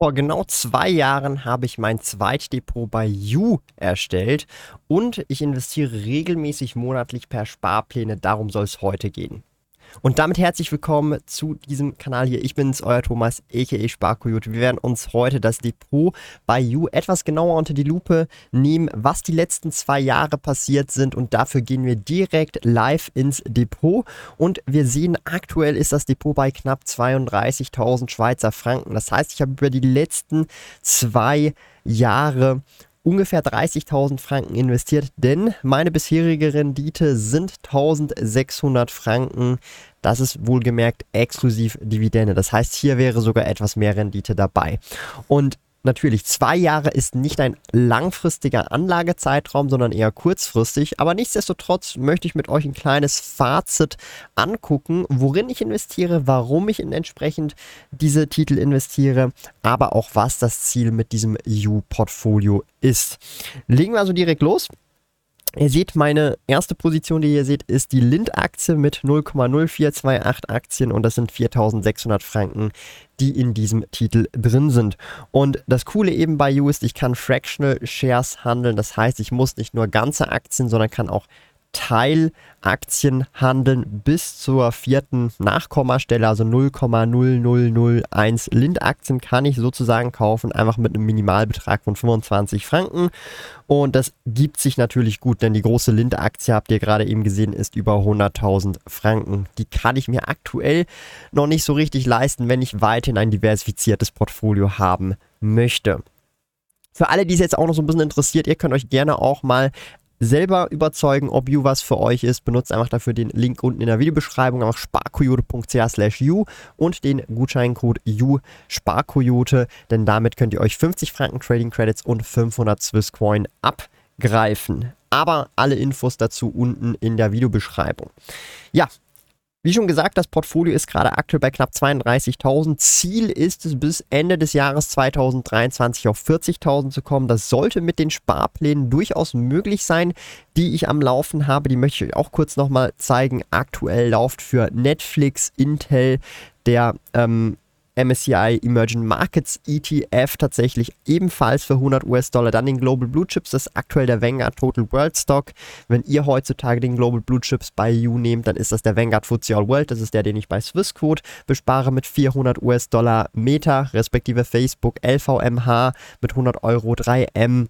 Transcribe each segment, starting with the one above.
Vor genau zwei Jahren habe ich mein Zweitdepot bei You erstellt und ich investiere regelmäßig monatlich per Sparpläne. Darum soll es heute gehen. Und damit herzlich willkommen zu diesem Kanal hier. Ich bin's, euer Thomas, aka Sparkoyote. Wir werden uns heute das Depot bei You etwas genauer unter die Lupe nehmen, was die letzten zwei Jahre passiert sind. Und dafür gehen wir direkt live ins Depot. Und wir sehen, aktuell ist das Depot bei knapp 32.000 Schweizer Franken. Das heißt, ich habe über die letzten zwei Jahre ungefähr 30.000 Franken investiert, denn meine bisherige Rendite sind 1.600 Franken. Das ist wohlgemerkt exklusiv Dividende. Das heißt, hier wäre sogar etwas mehr Rendite dabei. Und Natürlich, zwei Jahre ist nicht ein langfristiger Anlagezeitraum, sondern eher kurzfristig. Aber nichtsdestotrotz möchte ich mit euch ein kleines Fazit angucken, worin ich investiere, warum ich in entsprechend diese Titel investiere, aber auch was das Ziel mit diesem U-Portfolio ist. Legen wir also direkt los. Ihr seht, meine erste Position, die ihr seht, ist die Lind-Aktie mit 0,0428 Aktien und das sind 4600 Franken, die in diesem Titel drin sind. Und das Coole eben bei You ist, ich kann Fractional Shares handeln. Das heißt, ich muss nicht nur ganze Aktien, sondern kann auch Teilaktien handeln bis zur vierten Nachkommastelle, also 0,0001 Lind-Aktien kann ich sozusagen kaufen, einfach mit einem Minimalbetrag von 25 Franken. Und das gibt sich natürlich gut, denn die große Lind-Aktie, habt ihr gerade eben gesehen, ist über 100.000 Franken. Die kann ich mir aktuell noch nicht so richtig leisten, wenn ich weiterhin ein diversifiziertes Portfolio haben möchte. Für alle, die es jetzt auch noch so ein bisschen interessiert, ihr könnt euch gerne auch mal selber überzeugen, ob You was für euch ist, benutzt einfach dafür den Link unten in der Videobeschreibung, einfach sparkoyote.ch slash you und den Gutscheincode You Sparkoyote, denn damit könnt ihr euch 50 Franken Trading Credits und 500 Swisscoin abgreifen. Aber alle Infos dazu unten in der Videobeschreibung. Ja, wie schon gesagt, das Portfolio ist gerade aktuell bei knapp 32.000. Ziel ist es, bis Ende des Jahres 2023 auf 40.000 zu kommen. Das sollte mit den Sparplänen durchaus möglich sein, die ich am Laufen habe. Die möchte ich euch auch kurz nochmal zeigen. Aktuell läuft für Netflix, Intel, der ähm, MSCI Emerging Markets ETF tatsächlich ebenfalls für 100 US-Dollar. Dann den Global Blue Chips, das ist aktuell der Vanguard Total World Stock. Wenn ihr heutzutage den Global Blue Chips bei EU nehmt, dann ist das der Vanguard FTSE All World. Das ist der, den ich bei Swissquote bespare mit 400 US-Dollar Meta, respektive Facebook LVMH mit 100 Euro 3M.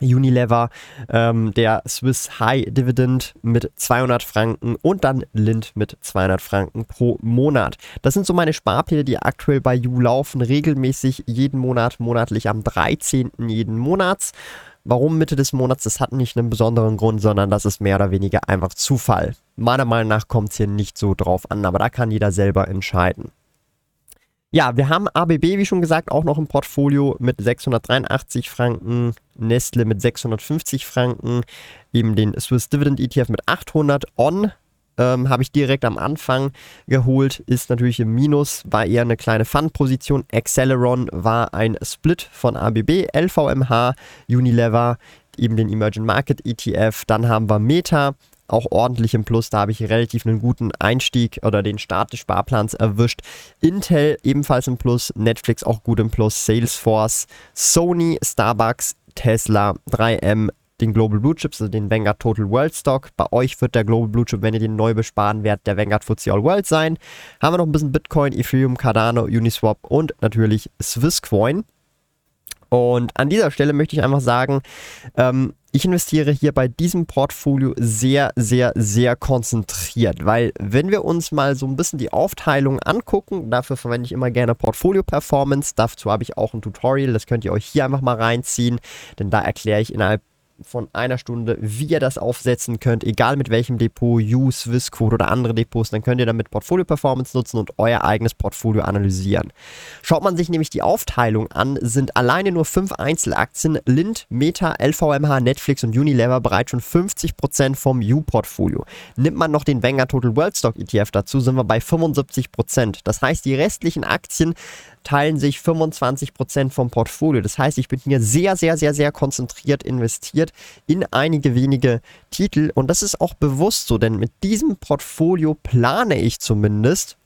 Unilever, ähm, der Swiss High Dividend mit 200 Franken und dann Lind mit 200 Franken pro Monat. Das sind so meine Sparpläne, die aktuell bei You laufen, regelmäßig jeden Monat, monatlich am 13. jeden Monats. Warum Mitte des Monats? Das hat nicht einen besonderen Grund, sondern das ist mehr oder weniger einfach Zufall. Meiner Meinung nach kommt es hier nicht so drauf an, aber da kann jeder selber entscheiden. Ja, wir haben ABB, wie schon gesagt, auch noch im Portfolio mit 683 Franken, Nestle mit 650 Franken, eben den Swiss Dividend ETF mit 800 on. Ähm, habe ich direkt am Anfang geholt, ist natürlich im Minus, war eher eine kleine Fun-Position. Acceleron war ein Split von ABB, LVMH, Unilever, eben den Emerging Market ETF. Dann haben wir Meta, auch ordentlich im Plus. Da habe ich relativ einen guten Einstieg oder den Start des Sparplans erwischt. Intel ebenfalls im Plus, Netflix auch gut im Plus, Salesforce, Sony, Starbucks, Tesla, 3M, den Global Blue Chips, also den Vanguard Total World Stock. Bei euch wird der Global Blue Chip, wenn ihr den neu besparen werdet, der Vanguard FTSE All World sein. Haben wir noch ein bisschen Bitcoin, Ethereum, Cardano, Uniswap und natürlich Swisscoin. Und an dieser Stelle möchte ich einfach sagen, ähm, ich investiere hier bei diesem Portfolio sehr, sehr, sehr konzentriert, weil wenn wir uns mal so ein bisschen die Aufteilung angucken, dafür verwende ich immer gerne Portfolio Performance, dazu habe ich auch ein Tutorial, das könnt ihr euch hier einfach mal reinziehen, denn da erkläre ich innerhalb von einer Stunde, wie ihr das aufsetzen könnt, egal mit welchem Depot, U, Swissquote oder andere Depots, dann könnt ihr damit Portfolio Performance nutzen und euer eigenes Portfolio analysieren. Schaut man sich nämlich die Aufteilung an, sind alleine nur fünf Einzelaktien, Lind, Meta, LVMH, Netflix und Unilever bereits schon 50% vom U-Portfolio. Nimmt man noch den Wenger Total World Stock ETF dazu, sind wir bei 75%. Das heißt, die restlichen Aktien teilen sich 25% vom Portfolio. Das heißt, ich bin hier sehr, sehr, sehr, sehr konzentriert investiert in einige wenige Titel. Und das ist auch bewusst so, denn mit diesem Portfolio plane ich zumindest,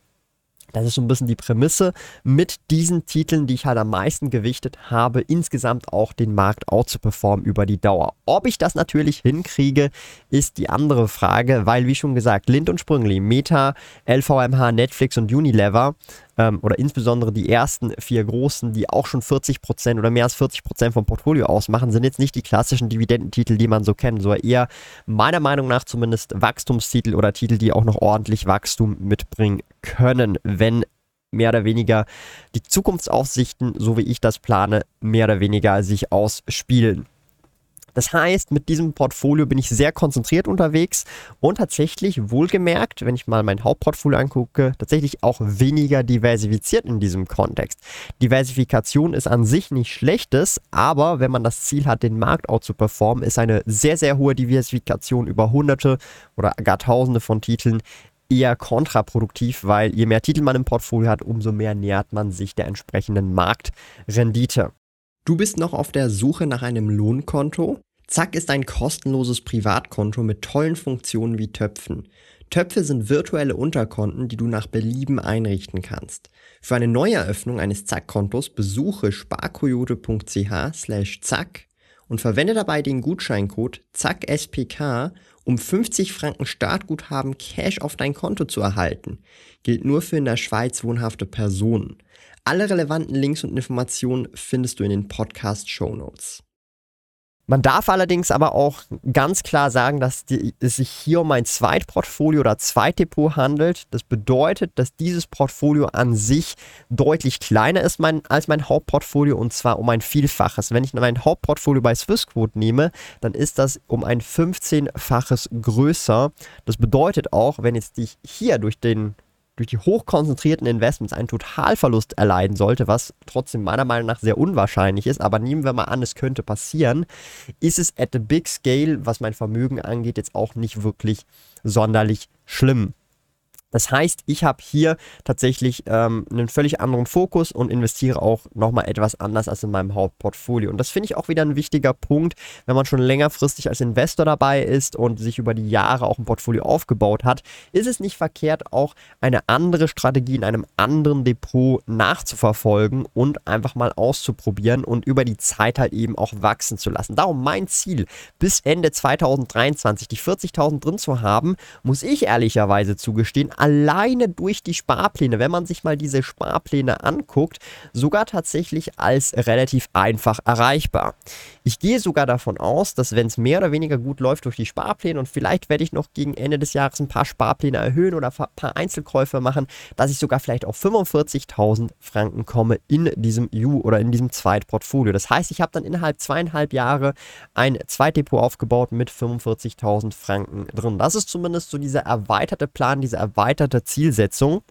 das ist so ein bisschen die Prämisse mit diesen Titeln, die ich halt am meisten gewichtet habe, insgesamt auch den Markt out zu performen über die Dauer. Ob ich das natürlich hinkriege, ist die andere Frage, weil wie schon gesagt, Lind und Sprüngli, Meta, LVMH, Netflix und Unilever ähm, oder insbesondere die ersten vier großen, die auch schon 40% oder mehr als 40% vom Portfolio ausmachen, sind jetzt nicht die klassischen Dividendentitel, die man so kennt, sondern eher meiner Meinung nach zumindest Wachstumstitel oder Titel, die auch noch ordentlich Wachstum mitbringen können, wenn mehr oder weniger die Zukunftsaussichten, so wie ich das plane, mehr oder weniger sich ausspielen. Das heißt, mit diesem Portfolio bin ich sehr konzentriert unterwegs und tatsächlich wohlgemerkt, wenn ich mal mein Hauptportfolio angucke, tatsächlich auch weniger diversifiziert in diesem Kontext. Diversifikation ist an sich nichts Schlechtes, aber wenn man das Ziel hat, den Markt auch zu performen, ist eine sehr, sehr hohe Diversifikation über hunderte oder gar tausende von Titeln eher kontraproduktiv, weil je mehr Titel man im Portfolio hat, umso mehr nähert man sich der entsprechenden Marktrendite. Du bist noch auf der Suche nach einem Lohnkonto? Zack ist ein kostenloses Privatkonto mit tollen Funktionen wie Töpfen. Töpfe sind virtuelle Unterkonten, die du nach Belieben einrichten kannst. Für eine Neueröffnung eines Zack-Kontos besuche sparkoyote.ch zack und verwende dabei den Gutscheincode ZACKSPK, um 50 Franken Startguthaben Cash auf dein Konto zu erhalten. Gilt nur für in der Schweiz wohnhafte Personen. Alle relevanten Links und Informationen findest du in den Podcast Show Notes. Man darf allerdings aber auch ganz klar sagen, dass die, es sich hier um ein Zweitportfolio oder Zweitdepot handelt. Das bedeutet, dass dieses Portfolio an sich deutlich kleiner ist mein, als mein Hauptportfolio und zwar um ein Vielfaches. Wenn ich mein Hauptportfolio bei Swissquote nehme, dann ist das um ein 15-faches größer. Das bedeutet auch, wenn jetzt dich hier durch den durch die hochkonzentrierten Investments einen Totalverlust erleiden sollte, was trotzdem meiner Meinung nach sehr unwahrscheinlich ist, aber nehmen wir mal an, es könnte passieren, ist es at the big scale, was mein Vermögen angeht, jetzt auch nicht wirklich sonderlich schlimm. Das heißt, ich habe hier tatsächlich ähm, einen völlig anderen Fokus und investiere auch nochmal etwas anders als in meinem Hauptportfolio. Und das finde ich auch wieder ein wichtiger Punkt, wenn man schon längerfristig als Investor dabei ist und sich über die Jahre auch ein Portfolio aufgebaut hat, ist es nicht verkehrt, auch eine andere Strategie in einem anderen Depot nachzuverfolgen und einfach mal auszuprobieren und über die Zeit halt eben auch wachsen zu lassen. Darum mein Ziel, bis Ende 2023 die 40.000 drin zu haben, muss ich ehrlicherweise zugestehen, alleine durch die Sparpläne, wenn man sich mal diese Sparpläne anguckt, sogar tatsächlich als relativ einfach erreichbar. Ich gehe sogar davon aus, dass wenn es mehr oder weniger gut läuft durch die Sparpläne und vielleicht werde ich noch gegen Ende des Jahres ein paar Sparpläne erhöhen oder ein paar Einzelkäufe machen, dass ich sogar vielleicht auf 45.000 Franken komme in diesem U oder in diesem Zweitportfolio. Das heißt, ich habe dann innerhalb zweieinhalb Jahre ein Zweitdepot aufgebaut mit 45.000 Franken drin. Das ist zumindest so dieser erweiterte Plan, diese erweiterte erweiterte Zielsetzung.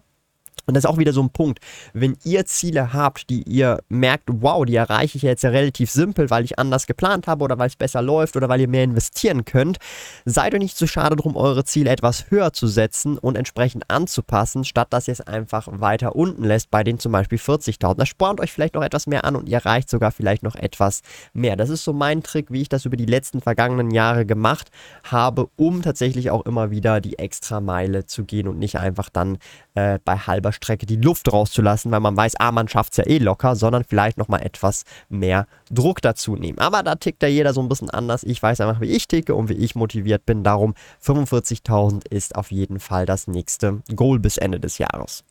Und das ist auch wieder so ein Punkt. Wenn ihr Ziele habt, die ihr merkt, wow, die erreiche ich jetzt ja relativ simpel, weil ich anders geplant habe oder weil es besser läuft oder weil ihr mehr investieren könnt, seid euch nicht zu so schade drum, eure Ziele etwas höher zu setzen und entsprechend anzupassen, statt dass ihr es einfach weiter unten lässt, bei den zum Beispiel 40.000. Das spornt euch vielleicht noch etwas mehr an und ihr erreicht sogar vielleicht noch etwas mehr. Das ist so mein Trick, wie ich das über die letzten vergangenen Jahre gemacht habe, um tatsächlich auch immer wieder die extra Meile zu gehen und nicht einfach dann äh, bei halber Strecke die Luft rauszulassen, weil man weiß, ah, man schafft es ja eh locker, sondern vielleicht nochmal etwas mehr Druck dazu nehmen. Aber da tickt ja jeder so ein bisschen anders. Ich weiß einfach, wie ich ticke und wie ich motiviert bin. Darum 45.000 ist auf jeden Fall das nächste Goal bis Ende des Jahres.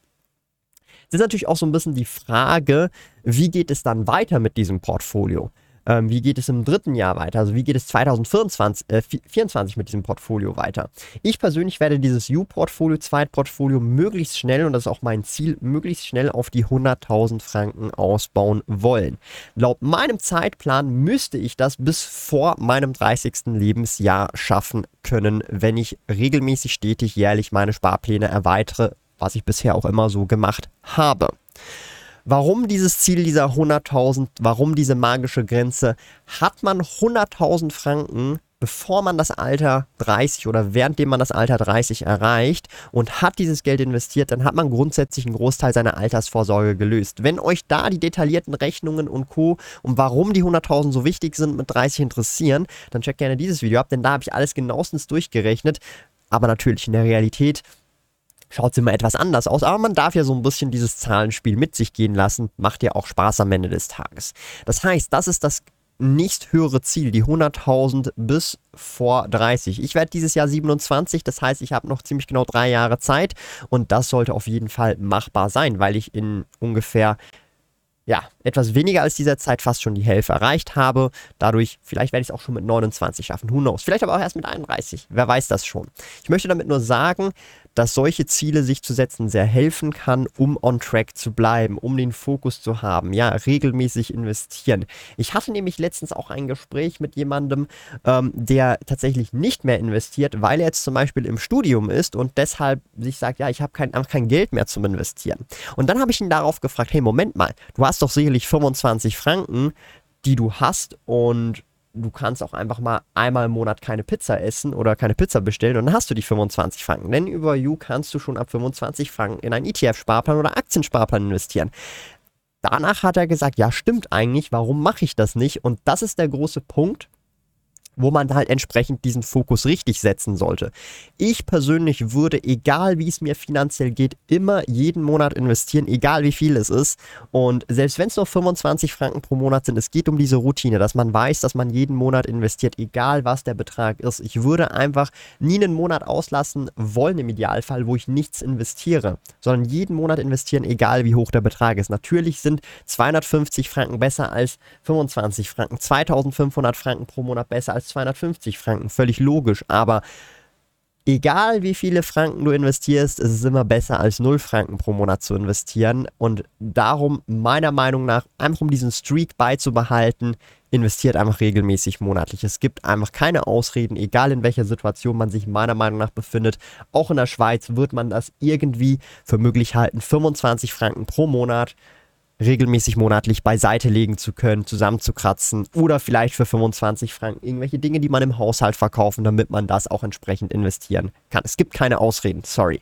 Das ist natürlich auch so ein bisschen die Frage, wie geht es dann weiter mit diesem Portfolio? Ähm, wie geht es im dritten Jahr weiter? Also wie geht es 2024 äh, 24 mit diesem Portfolio weiter? Ich persönlich werde dieses U-Portfolio, Zweitportfolio möglichst schnell, und das ist auch mein Ziel, möglichst schnell auf die 100.000 Franken ausbauen wollen. Laut meinem Zeitplan müsste ich das bis vor meinem 30. Lebensjahr schaffen können, wenn ich regelmäßig stetig jährlich meine Sparpläne erweitere, was ich bisher auch immer so gemacht habe. Warum dieses Ziel dieser 100.000, warum diese magische Grenze? Hat man 100.000 Franken, bevor man das Alter 30 oder währenddem man das Alter 30 erreicht und hat dieses Geld investiert, dann hat man grundsätzlich einen Großteil seiner Altersvorsorge gelöst. Wenn euch da die detaillierten Rechnungen und Co. und warum die 100.000 so wichtig sind mit 30 interessieren, dann checkt gerne dieses Video ab, denn da habe ich alles genauestens durchgerechnet. Aber natürlich in der Realität schaut es immer etwas anders aus. Aber man darf ja so ein bisschen dieses Zahlenspiel mit sich gehen lassen. Macht ja auch Spaß am Ende des Tages. Das heißt, das ist das nicht höhere Ziel, die 100.000 bis vor 30. Ich werde dieses Jahr 27, das heißt, ich habe noch ziemlich genau drei Jahre Zeit und das sollte auf jeden Fall machbar sein, weil ich in ungefähr ja, etwas weniger als dieser Zeit fast schon die Hälfte erreicht habe. Dadurch, vielleicht werde ich es auch schon mit 29 schaffen. Who knows? Vielleicht aber auch erst mit 31. Wer weiß das schon. Ich möchte damit nur sagen, dass solche Ziele sich zu setzen sehr helfen kann, um on track zu bleiben, um den Fokus zu haben, ja, regelmäßig investieren. Ich hatte nämlich letztens auch ein Gespräch mit jemandem, ähm, der tatsächlich nicht mehr investiert, weil er jetzt zum Beispiel im Studium ist und deshalb sich sagt, ja, ich habe kein, einfach kein Geld mehr zum Investieren. Und dann habe ich ihn darauf gefragt, hey, Moment mal, du hast doch sicherlich 25 Franken, die du hast und du kannst auch einfach mal einmal im Monat keine Pizza essen oder keine Pizza bestellen und dann hast du die 25 Franken. Denn über You kannst du schon ab 25 Franken in einen ETF-Sparplan oder Aktiensparplan investieren. Danach hat er gesagt, ja stimmt eigentlich, warum mache ich das nicht? Und das ist der große Punkt, wo man halt entsprechend diesen Fokus richtig setzen sollte. Ich persönlich würde, egal wie es mir finanziell geht, immer jeden Monat investieren, egal wie viel es ist. Und selbst wenn es nur 25 Franken pro Monat sind, es geht um diese Routine, dass man weiß, dass man jeden Monat investiert, egal was der Betrag ist. Ich würde einfach nie einen Monat auslassen wollen im Idealfall, wo ich nichts investiere, sondern jeden Monat investieren, egal wie hoch der Betrag ist. Natürlich sind 250 Franken besser als 25 Franken, 2500 Franken pro Monat besser als 250 Franken, völlig logisch, aber egal wie viele Franken du investierst, ist es immer besser als 0 Franken pro Monat zu investieren und darum meiner Meinung nach, einfach um diesen Streak beizubehalten, investiert einfach regelmäßig monatlich. Es gibt einfach keine Ausreden, egal in welcher Situation man sich meiner Meinung nach befindet. Auch in der Schweiz wird man das irgendwie für möglich halten. 25 Franken pro Monat regelmäßig monatlich beiseite legen zu können, zusammenzukratzen oder vielleicht für 25 Franken irgendwelche Dinge, die man im Haushalt verkaufen, damit man das auch entsprechend investieren kann. Es gibt keine Ausreden, sorry.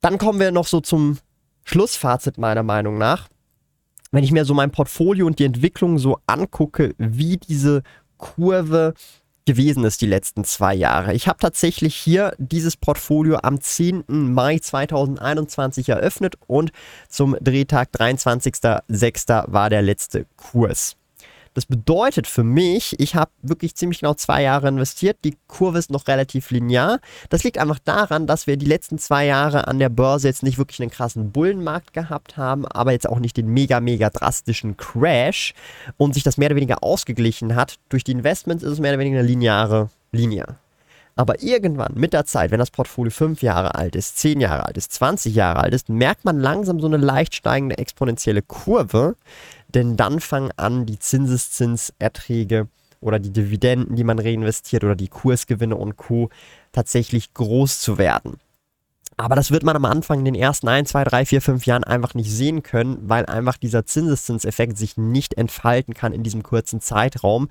Dann kommen wir noch so zum Schlussfazit meiner Meinung nach. Wenn ich mir so mein Portfolio und die Entwicklung so angucke, wie diese Kurve gewesen ist die letzten zwei Jahre. Ich habe tatsächlich hier dieses Portfolio am 10. Mai 2021 eröffnet und zum Drehtag 23.06. war der letzte Kurs. Das bedeutet für mich, ich habe wirklich ziemlich genau zwei Jahre investiert. Die Kurve ist noch relativ linear. Das liegt einfach daran, dass wir die letzten zwei Jahre an der Börse jetzt nicht wirklich einen krassen Bullenmarkt gehabt haben, aber jetzt auch nicht den mega, mega drastischen Crash und sich das mehr oder weniger ausgeglichen hat. Durch die Investments ist es mehr oder weniger eine lineare Linie. Aber irgendwann mit der Zeit, wenn das Portfolio 5 Jahre alt ist, 10 Jahre alt ist, 20 Jahre alt ist, merkt man langsam so eine leicht steigende exponentielle Kurve, denn dann fangen an, die Zinseszinserträge oder die Dividenden, die man reinvestiert oder die Kursgewinne und Co. tatsächlich groß zu werden. Aber das wird man am Anfang in den ersten 1, 2, 3, 4, 5 Jahren einfach nicht sehen können, weil einfach dieser Zinseszinseffekt sich nicht entfalten kann in diesem kurzen Zeitraum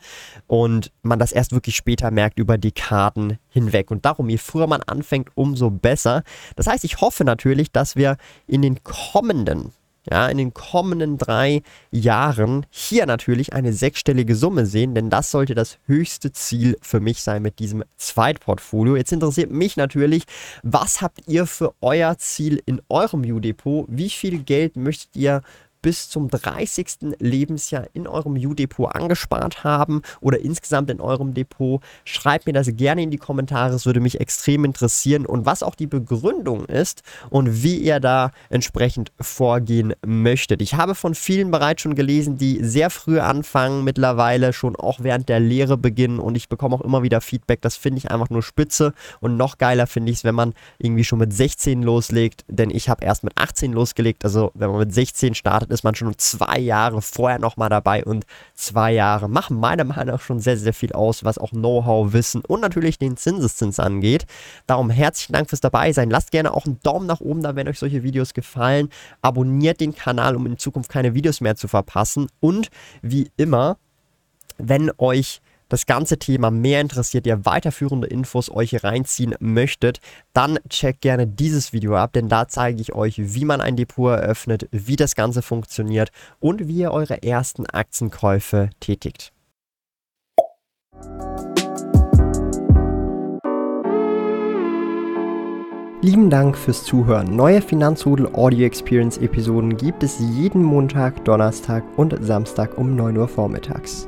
und man das erst wirklich später merkt über Dekaden hinweg. Und darum, je früher man anfängt, umso besser. Das heißt, ich hoffe natürlich, dass wir in den kommenden ja, in den kommenden drei Jahren hier natürlich eine sechsstellige Summe sehen, denn das sollte das höchste Ziel für mich sein mit diesem Zweitportfolio. Jetzt interessiert mich natürlich, was habt ihr für euer Ziel in eurem U-Depot? Wie viel Geld möchtet ihr bis zum 30. Lebensjahr in eurem U-Depot angespart haben oder insgesamt in eurem Depot. Schreibt mir das gerne in die Kommentare, es würde mich extrem interessieren und was auch die Begründung ist und wie ihr da entsprechend vorgehen möchtet. Ich habe von vielen bereits schon gelesen, die sehr früh anfangen, mittlerweile schon auch während der Lehre beginnen und ich bekomme auch immer wieder Feedback, das finde ich einfach nur spitze und noch geiler finde ich es, wenn man irgendwie schon mit 16 loslegt, denn ich habe erst mit 18 losgelegt, also wenn man mit 16 startet, ist man schon zwei Jahre vorher nochmal dabei und zwei Jahre machen meiner Meinung nach schon sehr, sehr viel aus, was auch Know-how, Wissen und natürlich den Zinseszins angeht. Darum herzlichen Dank fürs dabei sein. Lasst gerne auch einen Daumen nach oben da, wenn euch solche Videos gefallen. Abonniert den Kanal, um in Zukunft keine Videos mehr zu verpassen. Und wie immer, wenn euch das ganze Thema mehr interessiert, ihr weiterführende Infos euch hier reinziehen möchtet, dann checkt gerne dieses Video ab, denn da zeige ich euch, wie man ein Depot eröffnet, wie das Ganze funktioniert und wie ihr eure ersten Aktienkäufe tätigt. Lieben Dank fürs Zuhören. Neue Finanzrudel Audio Experience Episoden gibt es jeden Montag, Donnerstag und Samstag um 9 Uhr vormittags.